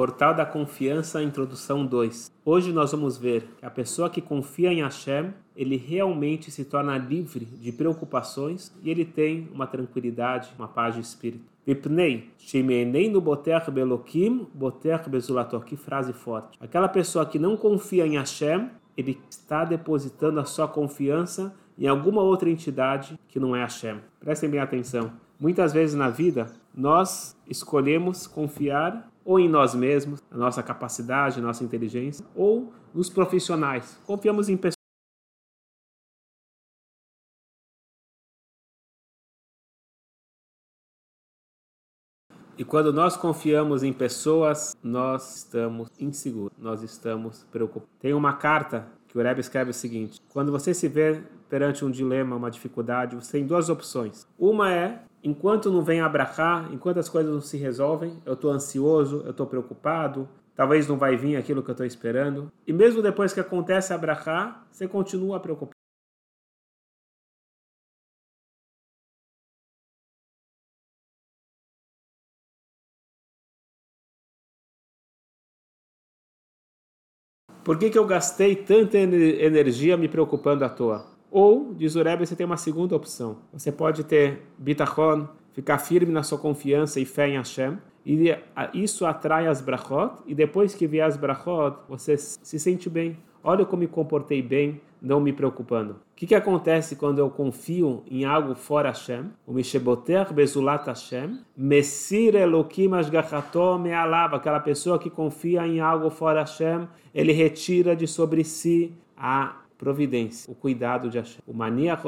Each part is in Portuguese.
Portal da Confiança, introdução 2. Hoje nós vamos ver que a pessoa que confia em Hashem, ele realmente se torna livre de preocupações e ele tem uma tranquilidade, uma paz de espírito. Vipnei, no boter belokim, boter bezulator. Que frase forte. Aquela pessoa que não confia em Hashem, ele está depositando a sua confiança em alguma outra entidade que não é Hashem. Prestem bem atenção. Muitas vezes na vida, nós escolhemos confiar ou em nós mesmos, nossa capacidade, nossa inteligência, ou nos profissionais. Confiamos em pessoas. E quando nós confiamos em pessoas, nós estamos inseguros, nós estamos preocupados. Tem uma carta que o Rebbe escreve o seguinte: quando você se vê perante um dilema, uma dificuldade, você tem duas opções. Uma é enquanto não vem abraçar, enquanto as coisas não se resolvem, eu estou ansioso, eu estou preocupado, talvez não vai vir aquilo que eu estou esperando. E mesmo depois que acontece abraçar, você continua preocupado. Por que, que eu gastei tanta energia me preocupando à toa? Ou, diz o Rebbe, você tem uma segunda opção. Você pode ter bitachon, ficar firme na sua confiança e fé em Hashem, e isso atrai as brachot, e depois que vier as brachot, você se sente bem. Olha como me comportei bem, não me preocupando. O que, que acontece quando eu confio em algo fora Hashem? O Misheboter Bezulat Hashem, Messir Elokim Ashgachato Me'alav, aquela pessoa que confia em algo fora Hashem, ele retira de sobre si a providência, o cuidado de Hashem. O mania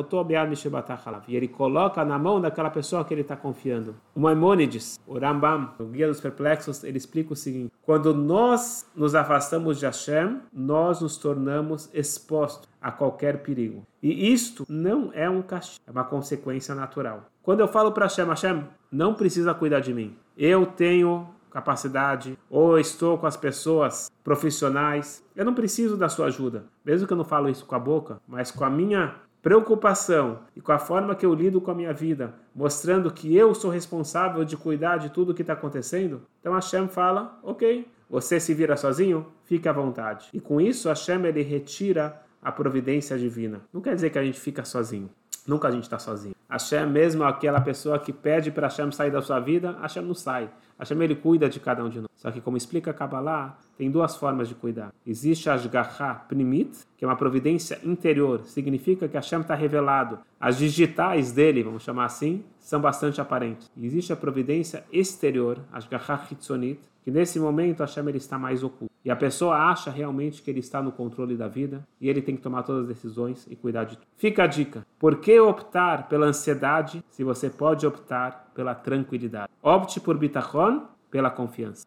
E ele coloca na mão daquela pessoa que ele está confiando. O Maimonides, o Rambam, o Guia dos Perplexos, ele explica o seguinte: quando nós nos afastamos de Hashem, nós nos tornamos expostos a qualquer perigo. E isto não é um castigo, é uma consequência natural. Quando eu falo para Hashem, Hashem, não precisa cuidar de mim. Eu tenho capacidade, ou estou com as pessoas profissionais. Eu não preciso da sua ajuda, mesmo que eu não falo isso com a boca, mas com a minha preocupação e com a forma que eu lido com a minha vida, mostrando que eu sou responsável de cuidar de tudo que está acontecendo. Então Hashem fala, ok, você se vira sozinho, fique à vontade. E com isso Hashem ele retira a providência divina. Não quer dizer que a gente fica sozinho. Nunca a gente está sozinho. Hashem, mesmo aquela pessoa que pede para Hashem sair da sua vida, Hashem não sai. Hashem ele cuida de cada um de nós. Só que, como explica a Kabbalah, tem duas formas de cuidar. Existe a Ashgaha Primit, que é uma providência interior, significa que Hashem está revelado. As digitais dele, vamos chamar assim, são bastante aparentes. E existe a providência exterior, a Ashgaha Hitzonit, que nesse momento Hashem ele está mais oculto. E a pessoa acha realmente que ele está no controle da vida e ele tem que tomar todas as decisões e cuidar de tudo. Fica a dica: por que optar pela ansiedade se você pode optar pela tranquilidade? Opte por bitachon, pela confiança.